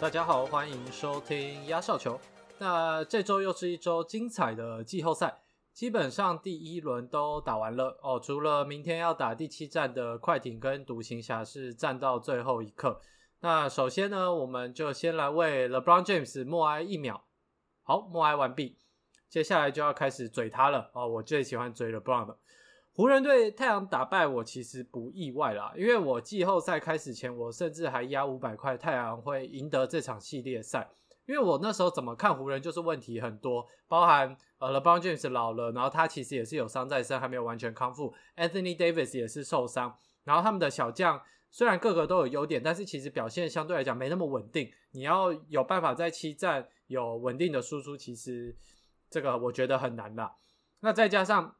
大家好，欢迎收听压哨球。那这周又是一周精彩的季后赛，基本上第一轮都打完了哦，除了明天要打第七战的快艇跟独行侠是战到最后一刻。那首先呢，我们就先来为 LeBron James 默哀一秒。好，默哀完毕，接下来就要开始嘴他了哦。我最喜欢嘴 LeBron 了。湖人队太阳打败我其实不意外啦，因为我季后赛开始前，我甚至还压五百块太阳会赢得这场系列赛。因为我那时候怎么看湖人就是问题很多，包含呃 LeBron James 老了，然后他其实也是有伤在身，还没有完全康复。Anthony Davis 也是受伤，然后他们的小将虽然个个都有优点，但是其实表现相对来讲没那么稳定。你要有办法在七战有稳定的输出，其实这个我觉得很难啦。那再加上。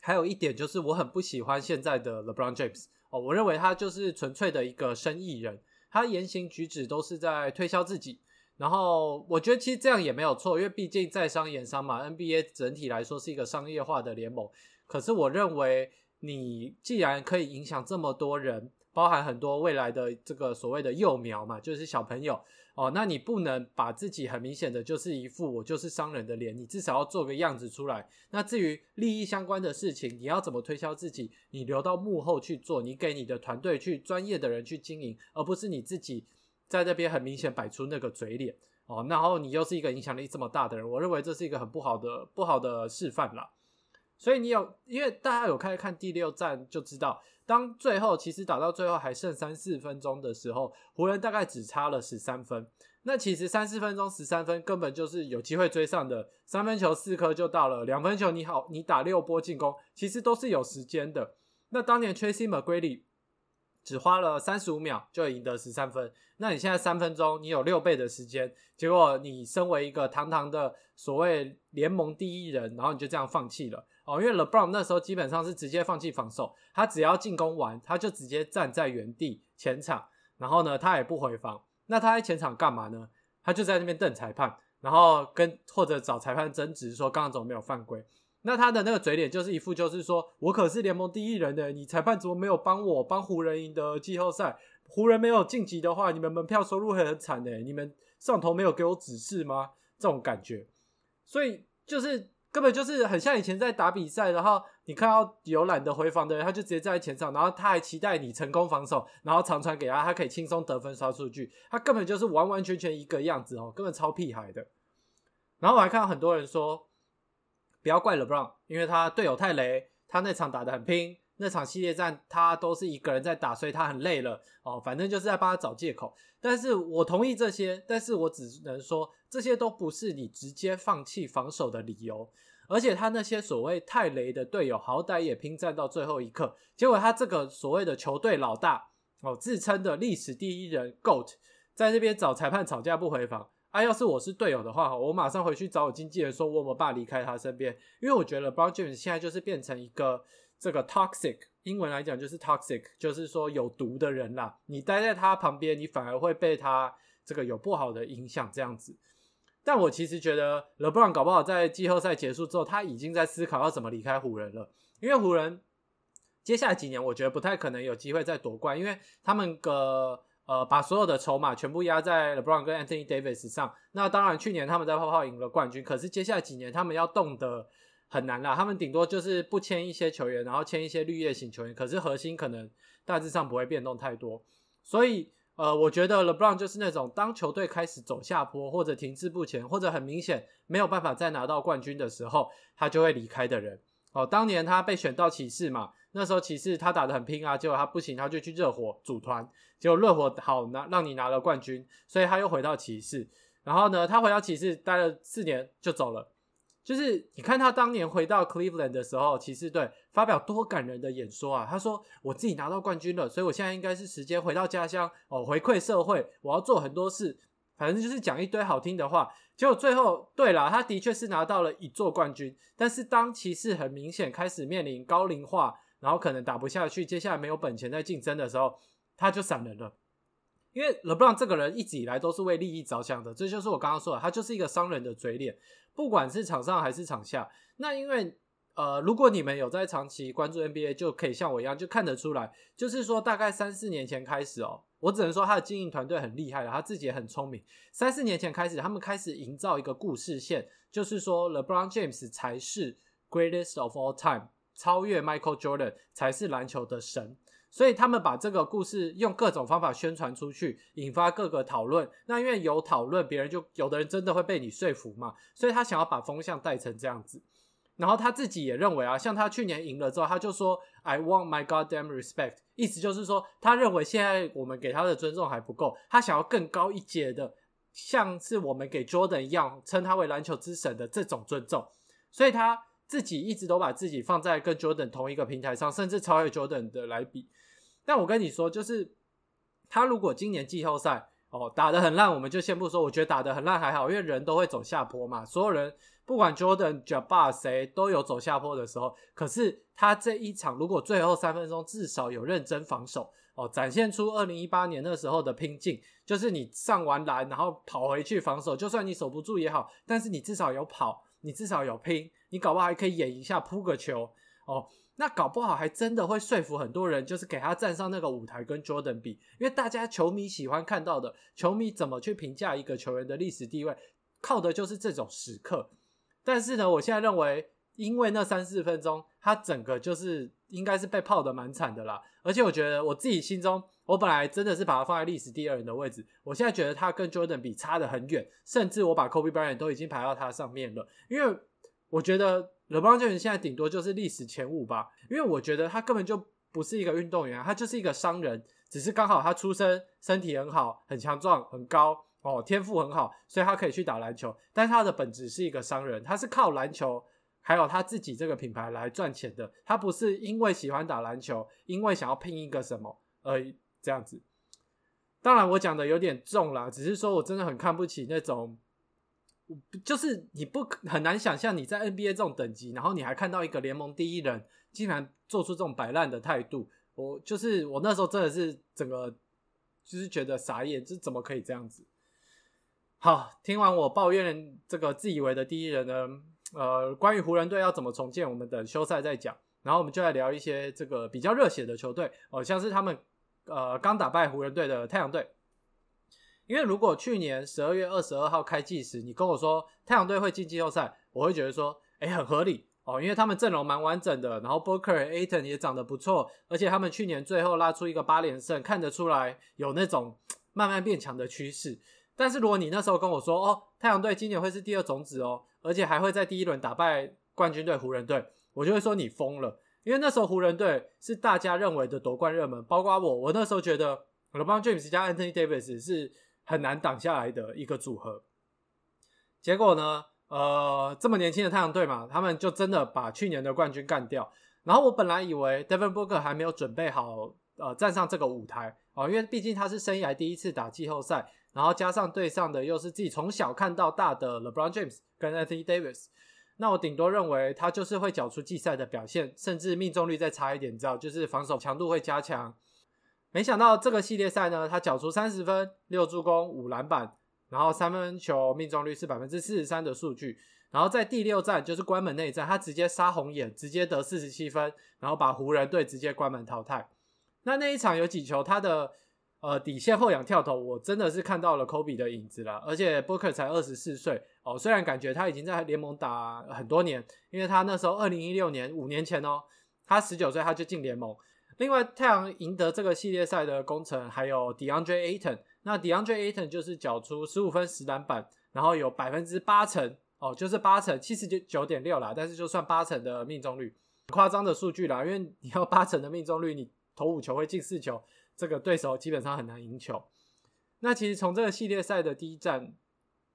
还有一点就是，我很不喜欢现在的 LeBron James 哦，我认为他就是纯粹的一个生意人，他言行举止都是在推销自己。然后我觉得其实这样也没有错，因为毕竟在商言商嘛，NBA 整体来说是一个商业化的联盟。可是我认为，你既然可以影响这么多人，包含很多未来的这个所谓的幼苗嘛，就是小朋友。哦，那你不能把自己很明显的就是一副我就是商人的脸，你至少要做个样子出来。那至于利益相关的事情，你要怎么推销自己？你留到幕后去做，你给你的团队去专业的人去经营，而不是你自己在这边很明显摆出那个嘴脸。哦，然后你又是一个影响力这么大的人，我认为这是一个很不好的不好的示范啦。所以你有，因为大家有开始看第六战就知道。当最后其实打到最后还剩三四分钟的时候，湖人大概只差了十三分。那其实三四分钟十三分根本就是有机会追上的，三分球四颗就到了，两分球你好，你打六波进攻，其实都是有时间的。那当年 Tracy McGrady 只花了三十五秒就赢得十三分，那你现在三分钟你有六倍的时间，结果你身为一个堂堂的所谓联盟第一人，然后你就这样放弃了。哦，因为 LeBron 那时候基本上是直接放弃防守，他只要进攻完，他就直接站在原地前场，然后呢，他也不回防。那他在前场干嘛呢？他就在那边瞪裁判，然后跟或者找裁判争执，说刚刚怎么没有犯规。那他的那个嘴脸就是一副就是说我可是联盟第一人的，你裁判怎么没有帮我帮湖人赢得季后赛？湖人没有晋级的话，你们门票收入会很惨的。你们上头没有给我指示吗？这种感觉，所以就是。根本就是很像以前在打比赛，然后你看到有懒得回防的人，他就直接站在前场，然后他还期待你成功防守，然后长传给他，他可以轻松得分刷数据。他根本就是完完全全一个样子哦，根本超屁孩的。然后我还看到很多人说，不要怪 LeBron，因为他队友太雷，他那场打得很拼。那场系列战他都是一个人在打，所以他很累了哦。反正就是在帮他找借口。但是我同意这些，但是我只能说这些都不是你直接放弃防守的理由。而且他那些所谓太雷的队友，好歹也拼战到最后一刻。结果他这个所谓的球队老大哦，自称的历史第一人 GOAT，在那边找裁判吵架不回防。啊，要是我是队友的话，我马上回去找我经纪人说，我没办法离开他身边，因为我觉得 Brown James 现在就是变成一个。这个 toxic 英文来讲就是 toxic，就是说有毒的人啦。你待在他旁边，你反而会被他这个有不好的影响这样子。但我其实觉得 LeBron 搞不好在季后赛结束之后，他已经在思考要怎么离开湖人了。因为湖人接下来几年，我觉得不太可能有机会再夺冠，因为他们个呃把所有的筹码全部压在 LeBron 跟 Anthony Davis 上。那当然去年他们在泡泡赢了冠军，可是接下来几年他们要动的。很难啦，他们顶多就是不签一些球员，然后签一些绿叶型球员，可是核心可能大致上不会变动太多。所以，呃，我觉得 LeBron 就是那种当球队开始走下坡，或者停滞不前，或者很明显没有办法再拿到冠军的时候，他就会离开的人。哦，当年他被选到骑士嘛，那时候骑士他打得很拼啊，结果他不行，他就去热火组团，结果热火好拿让你拿了冠军，所以他又回到骑士。然后呢，他回到骑士待了四年就走了。就是你看他当年回到 Cleveland 的时候，骑士队发表多感人的演说啊！他说：“我自己拿到冠军了，所以我现在应该是时间回到家乡哦，回馈社会。我要做很多事，反正就是讲一堆好听的话。结果最后，对了，他的确是拿到了一座冠军。但是当骑士很明显开始面临高龄化，然后可能打不下去，接下来没有本钱在竞争的时候，他就闪人了。因为 LeBron 这个人一直以来都是为利益着想的，这就是我刚刚说的，他就是一个商人的嘴脸。”不管是场上还是场下，那因为呃，如果你们有在长期关注 NBA，就可以像我一样，就看得出来，就是说大概三四年前开始哦，我只能说他的经营团队很厉害了，他自己也很聪明。三四年前开始，他们开始营造一个故事线，就是说 LeBron James 才是 greatest of all time，超越 Michael Jordan 才是篮球的神。所以他们把这个故事用各种方法宣传出去，引发各个讨论。那因为有讨论，别人就有的人真的会被你说服嘛。所以他想要把风向带成这样子。然后他自己也认为啊，像他去年赢了之后，他就说 I want my goddamn respect，意思就是说，他认为现在我们给他的尊重还不够，他想要更高一阶的，像是我们给 Jordan 一样，称他为篮球之神的这种尊重。所以他自己一直都把自己放在跟 Jordan 同一个平台上，甚至超越 Jordan 的来比。但我跟你说，就是他如果今年季后赛哦打得很烂，我们就先不说，我觉得打得很烂还好，因为人都会走下坡嘛，所有人。不管 Jordan、Jabbar 谁都有走下坡的时候，可是他这一场如果最后三分钟至少有认真防守哦，展现出二零一八年那时候的拼劲，就是你上完篮然后跑回去防守，就算你守不住也好，但是你至少有跑，你至少有拼，你搞不好还可以演一下扑个球哦，那搞不好还真的会说服很多人，就是给他站上那个舞台跟 Jordan 比，因为大家球迷喜欢看到的，球迷怎么去评价一个球员的历史地位，靠的就是这种时刻。但是呢，我现在认为，因为那三四分钟，他整个就是应该是被泡的蛮惨的啦。而且我觉得我自己心中，我本来真的是把他放在历史第二人的位置，我现在觉得他跟 Jordan 比差的很远，甚至我把 Kobe Bryant 都已经排到他上面了。因为我觉得 LeBron James 现在顶多就是历史前五吧，因为我觉得他根本就不是一个运动员，他就是一个商人，只是刚好他出生身体很好，很强壮，很高。哦，天赋很好，所以他可以去打篮球。但是他的本质是一个商人，他是靠篮球还有他自己这个品牌来赚钱的。他不是因为喜欢打篮球，因为想要拼一个什么而这样子。当然，我讲的有点重啦，只是说我真的很看不起那种，就是你不很难想象你在 NBA 这种等级，然后你还看到一个联盟第一人竟然做出这种摆烂的态度。我就是我那时候真的是整个就是觉得傻眼，这怎么可以这样子？好，听完我抱怨这个自以为的第一人呢，呃，关于湖人队要怎么重建，我们等休赛再讲。然后我们就来聊一些这个比较热血的球队哦，像是他们呃刚打败湖人队的太阳队。因为如果去年十二月二十二号开季时，你跟我说太阳队会进季后赛，我会觉得说，哎，很合理哦，因为他们阵容蛮完整的，然后 Booker、Aton 也长得不错，而且他们去年最后拉出一个八连胜，看得出来有那种 慢慢变强的趋势。但是如果你那时候跟我说，哦，太阳队今年会是第二种子哦，而且还会在第一轮打败冠军队湖人队，我就会说你疯了。因为那时候湖人队是大家认为的夺冠热门，包括我，我那时候觉得 LeBron James 加 Anthony Davis 是很难挡下来的一个组合。结果呢，呃，这么年轻的太阳队嘛，他们就真的把去年的冠军干掉。然后我本来以为 Devin Booker 还没有准备好，呃，站上这个舞台哦，因为毕竟他是生涯第一次打季后赛。然后加上对上的又是自己从小看到大的 LeBron James 跟 Anthony Davis，那我顶多认为他就是会缴出季赛的表现，甚至命中率再差一点，你知道，就是防守强度会加强。没想到这个系列赛呢，他缴出三十分、六助攻、五篮板，然后三分球命中率是百分之四十三的数据。然后在第六战就是关门那一战，他直接杀红眼，直接得四十七分，然后把湖人队直接关门淘汰。那那一场有几球他的？呃，底线后仰跳投，我真的是看到了 Kobe 的影子了。而且 Booker 才二十四岁哦，虽然感觉他已经在联盟打很多年，因为他那时候二零一六年五年前哦，他十九岁他就进联盟。另外，太阳赢得这个系列赛的功臣还有 DeAndre Ayton，那 DeAndre Ayton 就是缴出十五分十篮板，然后有百分之八成哦，就是八成七十九九点六啦，但是就算八成的命中率，夸张的数据啦，因为你要八成的命中率，你投五球会进四球。这个对手基本上很难赢球。那其实从这个系列赛的第一战，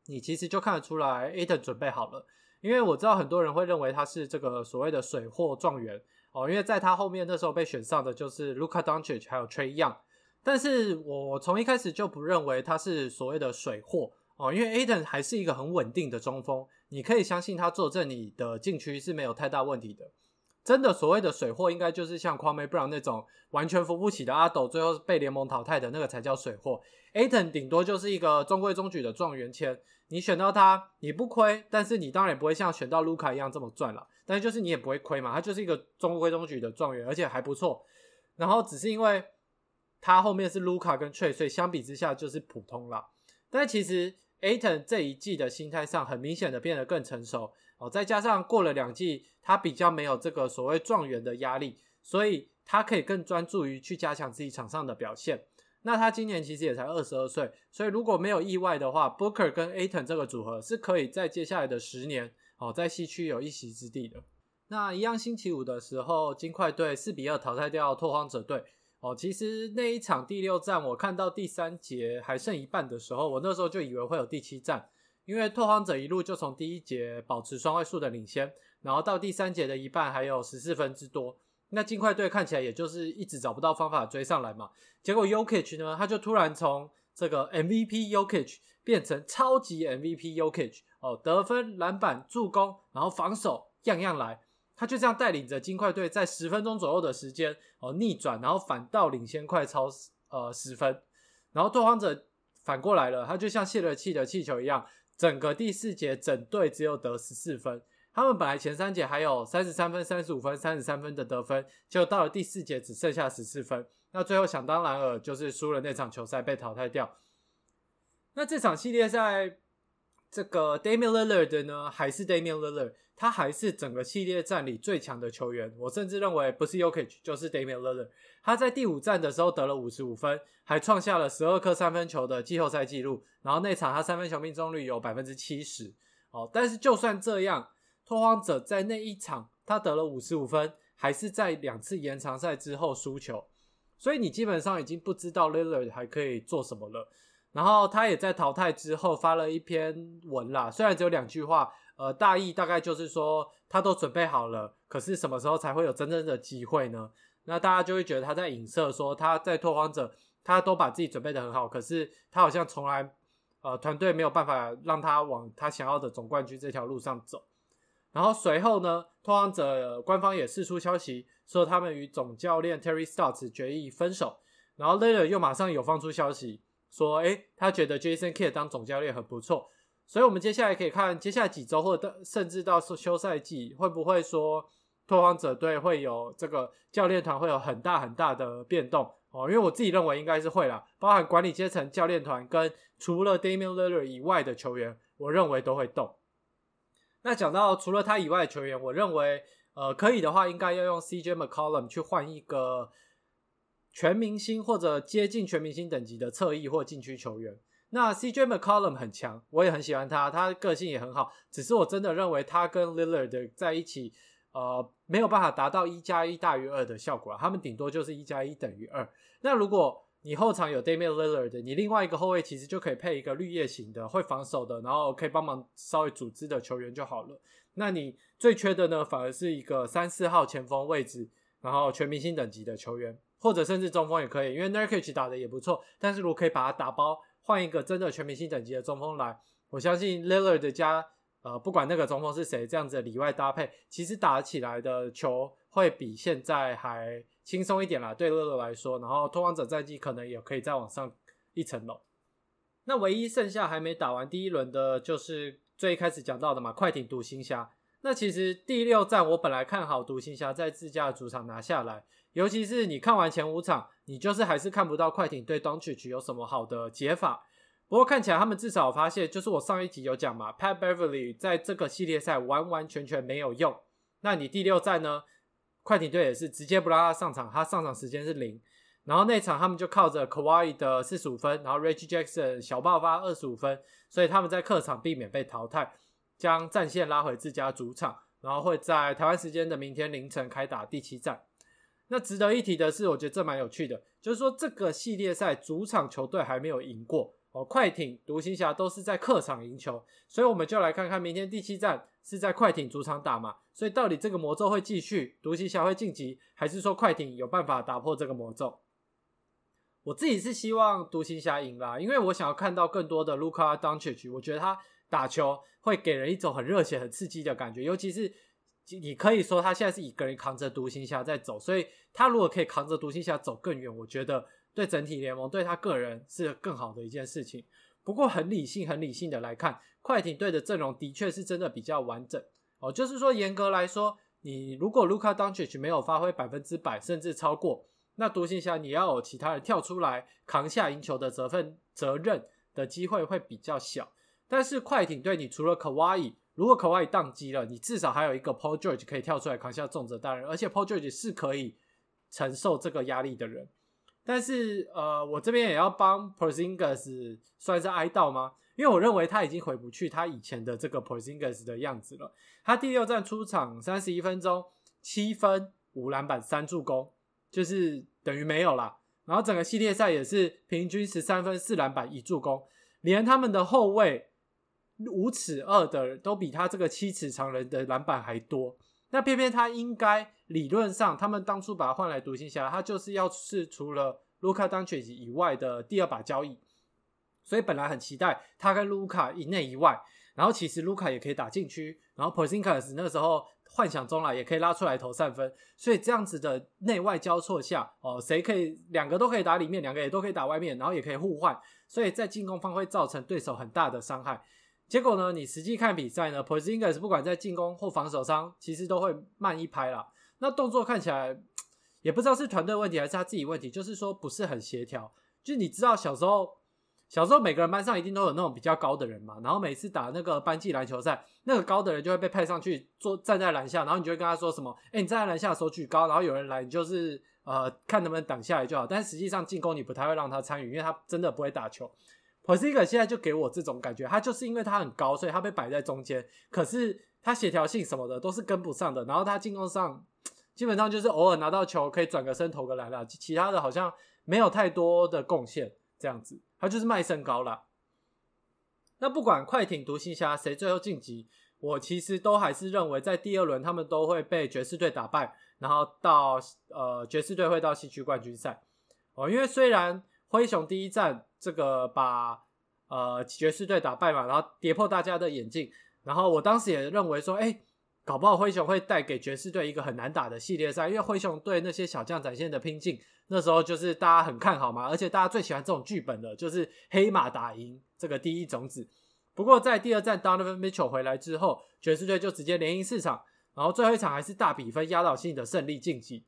你其实就看得出来，Aton 准备好了。因为我知道很多人会认为他是这个所谓的水货状元哦，因为在他后面那时候被选上的就是 Luka Doncic 还有 Trey Young。但是我从一开始就不认为他是所谓的水货哦，因为 Aton 还是一个很稳定的中锋，你可以相信他坐镇你的禁区是没有太大问题的。真的所谓的水货，应该就是像 Kwame Brown 那种完全扶不起的阿斗，最后被联盟淘汰的那个才叫水货。Aton 顶多就是一个中规中矩的状元签，你选到他你不亏，但是你当然也不会像选到 Luca 一样这么赚了。但是就是你也不会亏嘛，他就是一个中规中矩的状元，而且还不错。然后只是因为他后面是卢卡跟 Trey，所以相比之下就是普通了。但其实 Aton 这一季的心态上很明显的变得更成熟哦，再加上过了两季，他比较没有这个所谓状元的压力，所以他可以更专注于去加强自己场上的表现。那他今年其实也才二十二岁，所以如果没有意外的话，Booker 跟 Aton 这个组合是可以在接下来的十年哦，在西区有一席之地的。那一样星期五的时候，金块队四比二淘汰掉拓荒者队。哦，其实那一场第六战，我看到第三节还剩一半的时候，我那时候就以为会有第七战，因为拓荒者一路就从第一节保持双位数的领先，然后到第三节的一半还有十四分之多。那金块队看起来也就是一直找不到方法追上来嘛。结果 Yokich 呢，他就突然从这个 MVP Yokich 变成超级 MVP Yokich，哦，得分、篮板、助攻，然后防守样样来。他就这样带领着金块队在十分钟左右的时间哦逆转，然后反倒领先快超呃十分，然后拓荒者反过来了，他就像泄了气的气球一样，整个第四节整队只有得十四分。他们本来前三节还有三十三分、三十五分、三十三分的得分，就到了第四节只剩下十四分。那最后想当然尔就是输了那场球赛被淘汰掉。那这场系列赛。这个 Damian Lillard 呢，还是 Damian Lillard，他还是整个系列战里最强的球员。我甚至认为不是 Yokich 就是 Damian Lillard。他在第五战的时候得了五十五分，还创下了十二颗三分球的季后赛纪录。然后那场他三分球命中率有百分之七十。哦，但是就算这样，拓荒者在那一场他得了五十五分，还是在两次延长赛之后输球。所以你基本上已经不知道 Lillard 还可以做什么了。然后他也在淘汰之后发了一篇文啦，虽然只有两句话，呃，大意大概就是说他都准备好了，可是什么时候才会有真正的机会呢？那大家就会觉得他在影射说他在拓荒者，他都把自己准备的很好，可是他好像从来，呃，团队没有办法让他往他想要的总冠军这条路上走。然后随后呢，拓荒者官方也释出消息说他们与总教练 Terry Stotts 决议分手，然后 Later 又马上有放出消息。说，哎，他觉得 Jason Kidd 当总教练很不错，所以我们接下来可以看接下来几周，或者甚至到休赛季，会不会说拓荒者队会有这个教练团会有很大很大的变动哦？因为我自己认为应该是会啦，包含管理阶层、教练团跟除了 Damian l i l l a r 以外的球员，我认为都会动。那讲到除了他以外的球员，我认为，呃，可以的话，应该要用 CJ McCollum 去换一个。全明星或者接近全明星等级的侧翼或禁区球员，那 CJ McCollum 很强，我也很喜欢他，他个性也很好。只是我真的认为他跟 Lillard 在一起，呃，没有办法达到一加一大于二的效果他们顶多就是一加一等于二。那如果你后场有 Damian Lillard，你另外一个后卫其实就可以配一个绿叶型的会防守的，然后可以帮忙稍微组织的球员就好了。那你最缺的呢，反而是一个三四号前锋位置，然后全明星等级的球员。或者甚至中锋也可以，因为 Nurkic 打的也不错。但是如果可以把它打包，换一个真的全明星等级的中锋来，我相信 Lillard 加呃不管那个中锋是谁，这样子里外搭配，其实打起来的球会比现在还轻松一点啦。对 Lillard 来说，然后拓荒者战绩可能也可以再往上一层楼。那唯一剩下还没打完第一轮的，就是最开始讲到的嘛，快艇独行侠。那其实第六战我本来看好独行侠在自家主场拿下来。尤其是你看完前五场，你就是还是看不到快艇对 d o n c h 有什么好的解法。不过看起来他们至少发现，就是我上一集有讲嘛，Pat Beverly 在这个系列赛完完全全没有用。那你第六战呢？快艇队也是直接不让他上场，他上场时间是零。然后那场他们就靠着 Kawhi 的四十五分，然后 Reggie Jackson 小爆发二十五分，所以他们在客场避免被淘汰，将战线拉回自家主场，然后会在台湾时间的明天凌晨开打第七战。那值得一提的是，我觉得这蛮有趣的，就是说这个系列赛主场球队还没有赢过哦。快艇、独行侠都是在客场赢球，所以我们就来看看明天第七站是在快艇主场打嘛。所以到底这个魔咒会继续，独行侠会晋级，还是说快艇有办法打破这个魔咒？我自己是希望独行侠赢啦，因为我想要看到更多的 Luka Doncic，我觉得他打球会给人一种很热血、很刺激的感觉，尤其是。你可以说他现在是一个人扛着独行侠在走，所以他如果可以扛着独行侠走更远，我觉得对整体联盟对他个人是更好的一件事情。不过很理性、很理性的来看，快艇队的阵容的确是真的比较完整哦。就是说，严格来说，你如果卢卡· c 奇奇没有发挥百分之百，甚至超过，那独行侠你要有其他人跳出来扛下赢球的责分责任的机会会比较小。但是快艇队，你除了 Kawhi，如果 Kawhi 宕机了，你至少还有一个 Paul George 可以跳出来扛下重责大任，而且 Paul George 是可以承受这个压力的人。但是呃，我这边也要帮 Porzingis 算是哀悼吗？因为我认为他已经回不去他以前的这个 Porzingis 的样子了。他第六站出场三十一分钟，七分五篮板三助攻，就是等于没有啦。然后整个系列赛也是平均十三分四篮板一助攻，连他们的后卫五尺二的都比他这个七尺长人的篮板还多。那偏偏他应该理论上，他们当初把他换来独行侠，他就是要是除了卢卡当曲以外的第二把交易，所以本来很期待他跟卢卡以内以外，然后其实卢卡也可以打禁区，然后 Porzingis 那个时候幻想中了也可以拉出来投三分，所以这样子的内外交错下，哦，谁可以两个都可以打里面，两个也都可以打外面，然后也可以互换，所以在进攻方会造成对手很大的伤害。结果呢？你实际看比赛呢，Porzingis 不管在进攻或防守上，其实都会慢一拍啦。那动作看起来也不知道是团队问题还是他自己问题，就是说不是很协调。就你知道小时候，小时候每个人班上一定都有那种比较高的人嘛，然后每次打那个班级篮球赛，那个高的人就会被派上去坐站在篮下，然后你就会跟他说什么：“哎，你站在篮下手举高，然后有人来，你就是呃看能不能挡下来就好。”但实际上进攻你不太会让他参与，因为他真的不会打球。P o r z i g a 现在就给我这种感觉，他就是因为他很高，所以他被摆在中间。可是他协调性什么的都是跟不上的，然后他进攻上 基本上就是偶尔拿到球可以转个身投个篮了，其他的好像没有太多的贡献。这样子，他就是卖身高了。那不管快艇、独行侠谁最后晋级，我其实都还是认为在第二轮他们都会被爵士队打败，然后到呃爵士队会到西区冠军赛哦，因为虽然。灰熊第一战这个把呃爵士队打败嘛，然后跌破大家的眼镜。然后我当时也认为说，哎，搞不好灰熊会带给爵士队一个很难打的系列赛，因为灰熊对那些小将展现的拼劲，那时候就是大家很看好嘛，而且大家最喜欢这种剧本的，就是黑马打赢这个第一种子。不过在第二战 Donovan Mitchell 回来之后，爵士队就直接连赢四场，然后最后一场还是大比分压倒性的胜利晋级。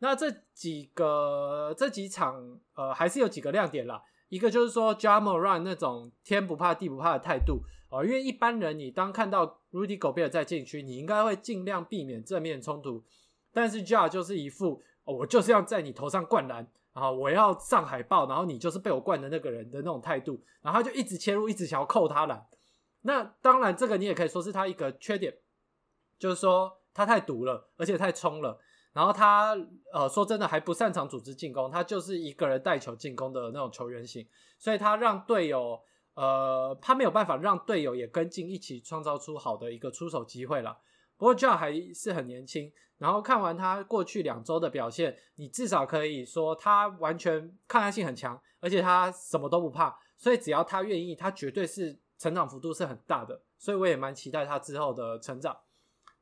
那这几个这几场，呃，还是有几个亮点啦。一个就是说，Jamoran 那种天不怕地不怕的态度哦，因为一般人你当看到 Rudy Gobert 在禁区，你应该会尽量避免正面冲突。但是 Jar 就是一副，我就是要在你头上灌篮，然后我要上海报，然后你就是被我灌的那个人的那种态度，然后他就一直切入，一直想要扣他篮。那当然，这个你也可以说是他一个缺点，就是说他太毒了，而且太冲了。然后他呃说真的还不擅长组织进攻，他就是一个人带球进攻的那种球员型，所以他让队友呃他没有办法让队友也跟进一起创造出好的一个出手机会了。不过 Joe 还是很年轻，然后看完他过去两周的表现，你至少可以说他完全抗压性很强，而且他什么都不怕，所以只要他愿意，他绝对是成长幅度是很大的，所以我也蛮期待他之后的成长。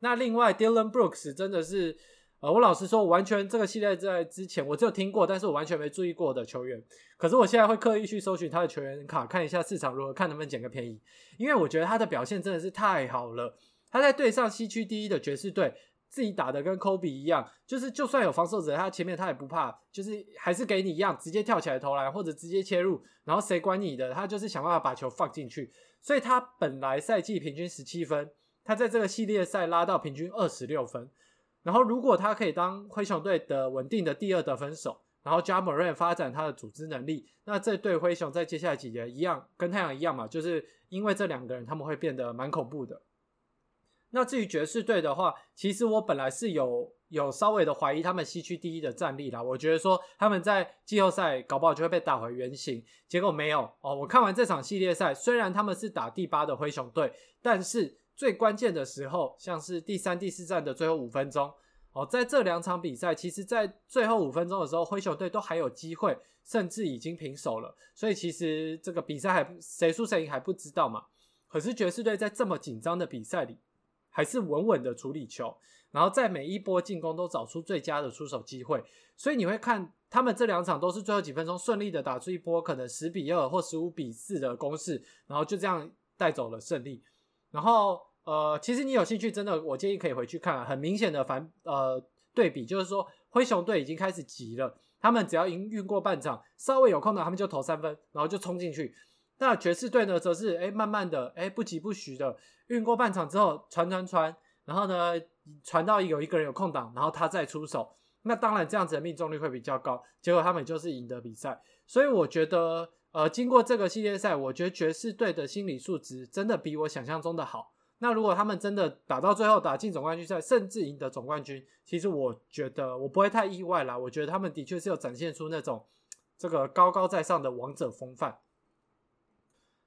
那另外 Dylan Brooks 真的是。呃，我老实说，完全这个系列在之前我只有听过，但是我完全没注意过的球员。可是我现在会刻意去搜寻他的球员卡，看一下市场如何，看能不能捡个便宜。因为我觉得他的表现真的是太好了。他在对上西区第一的爵士队，自己打的跟科比一样，就是就算有防守者，他前面他也不怕，就是还是给你一样，直接跳起来投篮或者直接切入，然后谁管你的？他就是想办法把球放进去。所以他本来赛季平均十七分，他在这个系列赛拉到平均二十六分。然后，如果他可以当灰熊队的稳定的第二得分手，然后加莫瑞发展他的组织能力，那这对灰熊在接下来几年一样，跟太阳一样嘛，就是因为这两个人他们会变得蛮恐怖的。那至于爵士队的话，其实我本来是有有稍微的怀疑他们西区第一的战力啦，我觉得说他们在季后赛搞不好就会被打回原形，结果没有哦。我看完这场系列赛，虽然他们是打第八的灰熊队，但是。最关键的时候，像是第三、第四站的最后五分钟，哦，在这两场比赛，其实，在最后五分钟的时候，灰熊队都还有机会，甚至已经平手了。所以，其实这个比赛还谁输谁赢还不知道嘛。可是爵士队在这么紧张的比赛里，还是稳稳的处理球，然后在每一波进攻都找出最佳的出手机会。所以你会看他们这两场都是最后几分钟顺利的打出一波可能十比二或十五比四的攻势，然后就这样带走了胜利。然后。呃，其实你有兴趣，真的，我建议可以回去看，很明显的反呃对比，就是说灰熊队已经开始急了，他们只要赢运过半场，稍微有空档，他们就投三分，然后就冲进去。那爵士队呢，则是哎慢慢的哎不急不徐的运过半场之后传传传，然后呢传到有一个人有空档，然后他再出手。那当然这样子的命中率会比较高，结果他们就是赢得比赛。所以我觉得呃经过这个系列赛，我觉得爵士队的心理素质真的比我想象中的好。那如果他们真的打到最后打进总冠军赛，甚至赢得总冠军，其实我觉得我不会太意外啦。我觉得他们的确是有展现出那种这个高高在上的王者风范。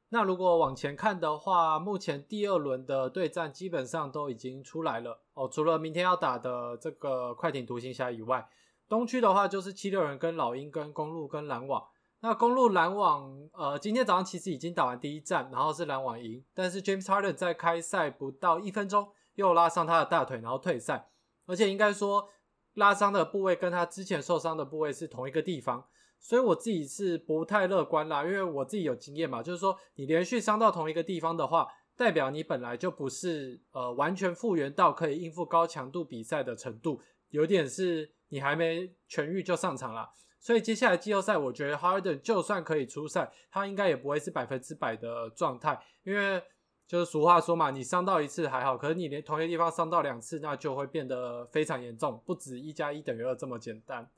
那如果往前看的话，目前第二轮的对战基本上都已经出来了哦，除了明天要打的这个快艇独行侠以外，东区的话就是七六人跟老鹰跟公路跟篮网。那公路篮网，呃，今天早上其实已经打完第一战，然后是篮网赢，但是 James Harden 在开赛不到一分钟又拉伤他的大腿，然后退赛，而且应该说拉伤的部位跟他之前受伤的部位是同一个地方，所以我自己是不太乐观啦，因为我自己有经验嘛，就是说你连续伤到同一个地方的话，代表你本来就不是呃完全复原到可以应付高强度比赛的程度，有点是你还没痊愈就上场了。所以接下来季后赛，我觉得 Harden 就算可以出赛，他应该也不会是百分之百的状态，因为就是俗话说嘛，你伤到一次还好，可是你连同一个地方伤到两次，那就会变得非常严重，不止一加一等于二这么简单。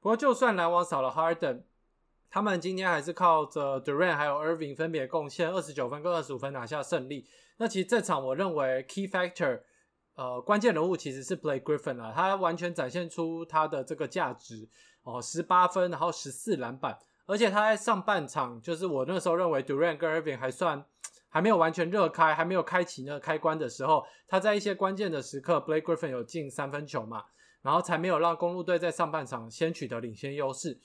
不过就算篮网少了 Harden，他们今天还是靠着 Durant 还有 Irving 分别贡献二十九分跟二十五分拿下胜利。那其实这场我认为 Key Factor，呃，关键人物其实是 Blake Griffin 啊，他完全展现出他的这个价值。哦，十八分，然后十四篮板，而且他在上半场，就是我那时候认为 Durant 跟 Irving 还算还没有完全热开，还没有开启那个开关的时候，他在一些关键的时刻，Blake Griffin 有进三分球嘛，然后才没有让公路队在上半场先取得领先优势。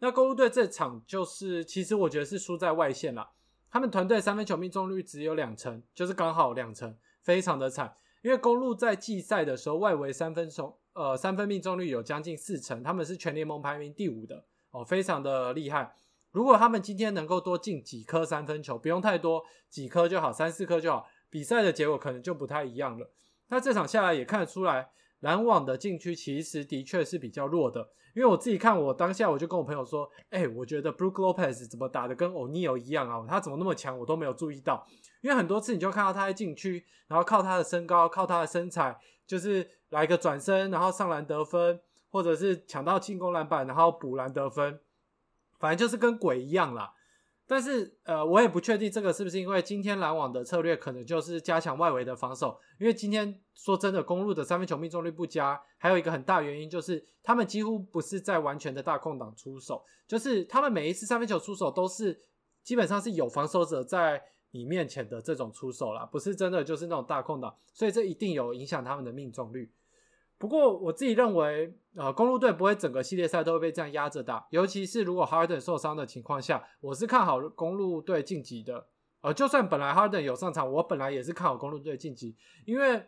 那公路队这场就是，其实我觉得是输在外线了，他们团队三分球命中率只有两成，就是刚好两成，非常的惨。因为公路在季赛的时候，外围三分球。呃，三分命中率有将近四成，他们是全联盟排名第五的哦，非常的厉害。如果他们今天能够多进几颗三分球，不用太多，几颗就好，三四颗就好，比赛的结果可能就不太一样了。那这场下来也看得出来，篮网的禁区其实的确是比较弱的。因为我自己看，我当下我就跟我朋友说，哎，我觉得 Brook Lopez 怎么打的跟 O'Neal 一样啊？他怎么那么强？我都没有注意到。因为很多次你就看到他在禁区，然后靠他的身高，靠他的身材，就是。来个转身，然后上篮得分，或者是抢到进攻篮板，然后补篮得分，反正就是跟鬼一样啦。但是，呃，我也不确定这个是不是因为今天篮网的策略可能就是加强外围的防守。因为今天说真的，公路的三分球命中率不佳，还有一个很大原因就是他们几乎不是在完全的大空档出手，就是他们每一次三分球出手都是基本上是有防守者在你面前的这种出手啦，不是真的就是那种大空档，所以这一定有影响他们的命中率。不过我自己认为，呃，公路队不会整个系列赛都会被这样压着打，尤其是如果 Harden 受伤的情况下，我是看好公路队晋级的。呃，就算本来 Harden 有上场，我本来也是看好公路队晋级，因为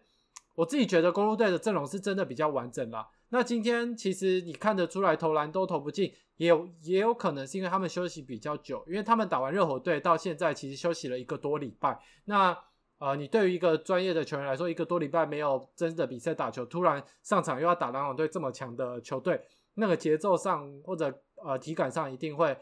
我自己觉得公路队的阵容是真的比较完整啦。那今天其实你看得出来投篮都投不进，也有也有可能是因为他们休息比较久，因为他们打完热火队到现在其实休息了一个多礼拜。那呃，你对于一个专业的球员来说，一个多礼拜没有真的比赛打球，突然上场又要打篮网队这么强的球队，那个节奏上或者呃体感上一定会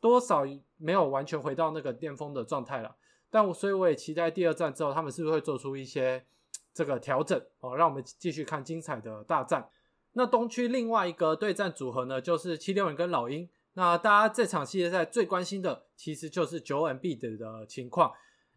多少没有完全回到那个巅峰的状态了。但我所以我也期待第二战之后，他们是不是会做出一些这个调整哦，让我们继续看精彩的大战。那东区另外一个对战组合呢，就是七六人跟老鹰。那大家这场系列赛最关心的，其实就是九 N B 的的情况。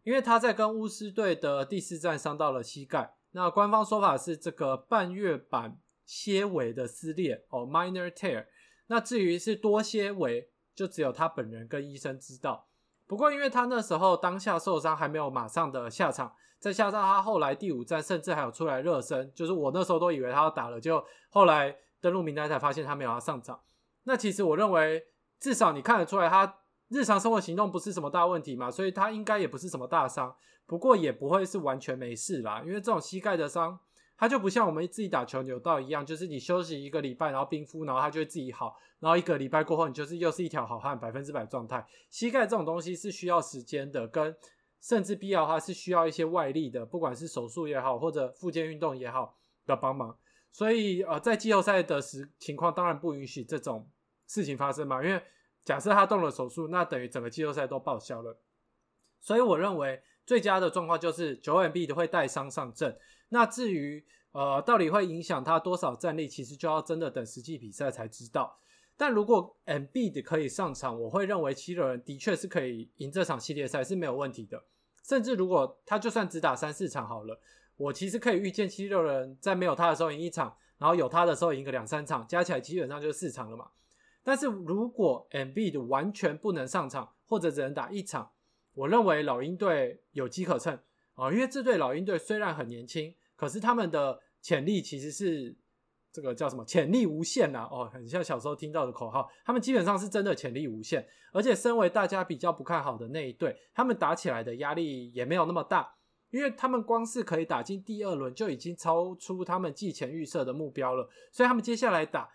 因为他在跟巫师队的第四战伤到了膝盖，那官方说法是这个半月板纤维的撕裂哦，minor tear。那至于是多纤维，就只有他本人跟医生知道。不过因为他那时候当下受伤，还没有马上的下场，再加上他后来第五战甚至还有出来热身，就是我那时候都以为他要打了，就后来登录名单才发现他没有要上场。那其实我认为，至少你看得出来他。日常生活行动不是什么大问题嘛，所以他应该也不是什么大伤，不过也不会是完全没事啦。因为这种膝盖的伤，它就不像我们自己打球扭到一样，就是你休息一个礼拜，然后冰敷，然后它就会自己好，然后一个礼拜过后，你就是又是一条好汉，百分之百状态。膝盖这种东西是需要时间的，跟甚至必要的话是需要一些外力的，不管是手术也好，或者复健运动也好的帮忙。所以呃，在季后赛的时情况当然不允许这种事情发生嘛，因为假设他动了手术，那等于整个季后赛都报销了。所以我认为最佳的状况就是九 M B 的会带伤上阵。那至于呃到底会影响他多少战力，其实就要真的等实际比赛才知道。但如果 M B 的可以上场，我会认为七六人的确是可以赢这场系列赛是没有问题的。甚至如果他就算只打三四场好了。我其实可以预见七六人在没有他的时候赢一场，然后有他的时候赢个两三场，加起来基本上就四场了嘛。但是如果 M B 的完全不能上场，或者只能打一场，我认为老鹰队有机可乘啊，因为这对老鹰队虽然很年轻，可是他们的潜力其实是这个叫什么潜力无限呐哦，很像小时候听到的口号，他们基本上是真的潜力无限，而且身为大家比较不看好的那一队，他们打起来的压力也没有那么大。因为他们光是可以打进第二轮就已经超出他们季前预设的目标了，所以他们接下来打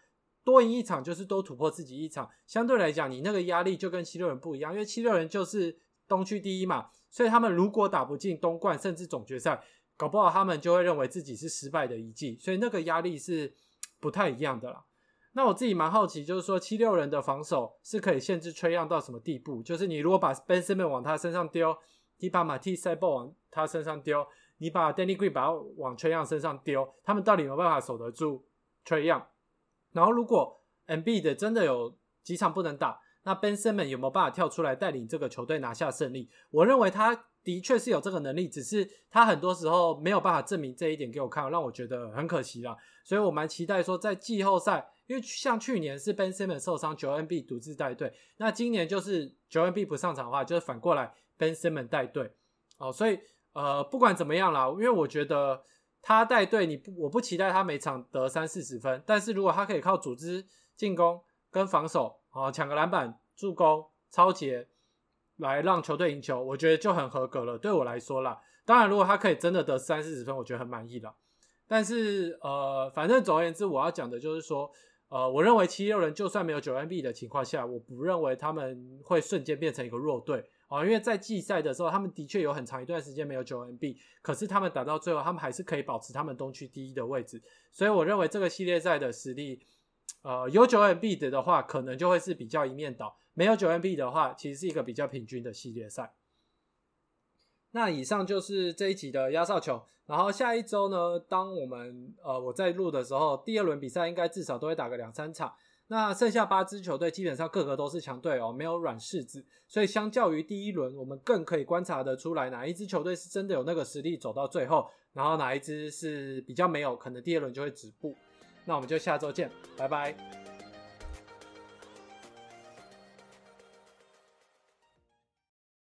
多赢一场就是多突破自己一场。相对来讲，你那个压力就跟七六人不一样，因为七六人就是东区第一嘛，所以他们如果打不进东冠甚至总决赛，搞不好他们就会认为自己是失败的一季，所以那个压力是不太一样的啦。那我自己蛮好奇，就是说七六人的防守是可以限制吹样到什么地步？就是你如果把 Ben s i m m o n 往他身上丢。你把马蒂塞波往他身上丢，你把 Danny Green 把他往 Trey Young 身上丢，他们到底有没有办法守得住 Trey Young？然后如果 MB 的真的有几场不能打，那 Ben Simmons 有没有办法跳出来带领这个球队拿下胜利？我认为他的确是有这个能力，只是他很多时候没有办法证明这一点给我看，让我觉得很可惜啦。所以我蛮期待说在季后赛，因为像去年是 Ben Simmons 受伤，九 NB 独自带队，那今年就是九 NB 不上场的话，就是反过来。Ben Simmons 带队，哦，所以呃，不管怎么样啦，因为我觉得他带队，你不，我不期待他每场得三四十分，但是如果他可以靠组织进攻跟防守，啊，抢个篮板、助攻、超节来让球队赢球，我觉得就很合格了。对我来说啦，当然如果他可以真的得三四十分，我觉得很满意了。但是呃，反正总而言之，我要讲的就是说，呃，我认为七六人就算没有九 NB 的情况下，我不认为他们会瞬间变成一个弱队。哦，因为在季赛的时候，他们的确有很长一段时间没有九 M B，可是他们打到最后，他们还是可以保持他们东区第一的位置。所以我认为这个系列赛的实力，呃，有九 M B 的的话，可能就会是比较一面倒；没有九 M B 的话，其实是一个比较平均的系列赛。那以上就是这一集的压哨球。然后下一周呢，当我们呃我在录的时候，第二轮比赛应该至少都会打个两三场。那剩下八支球队基本上个个都是强队哦，没有软柿子，所以相较于第一轮，我们更可以观察得出来哪一支球队是真的有那个实力走到最后，然后哪一支是比较没有可能第二轮就会止步。那我们就下周见，拜拜。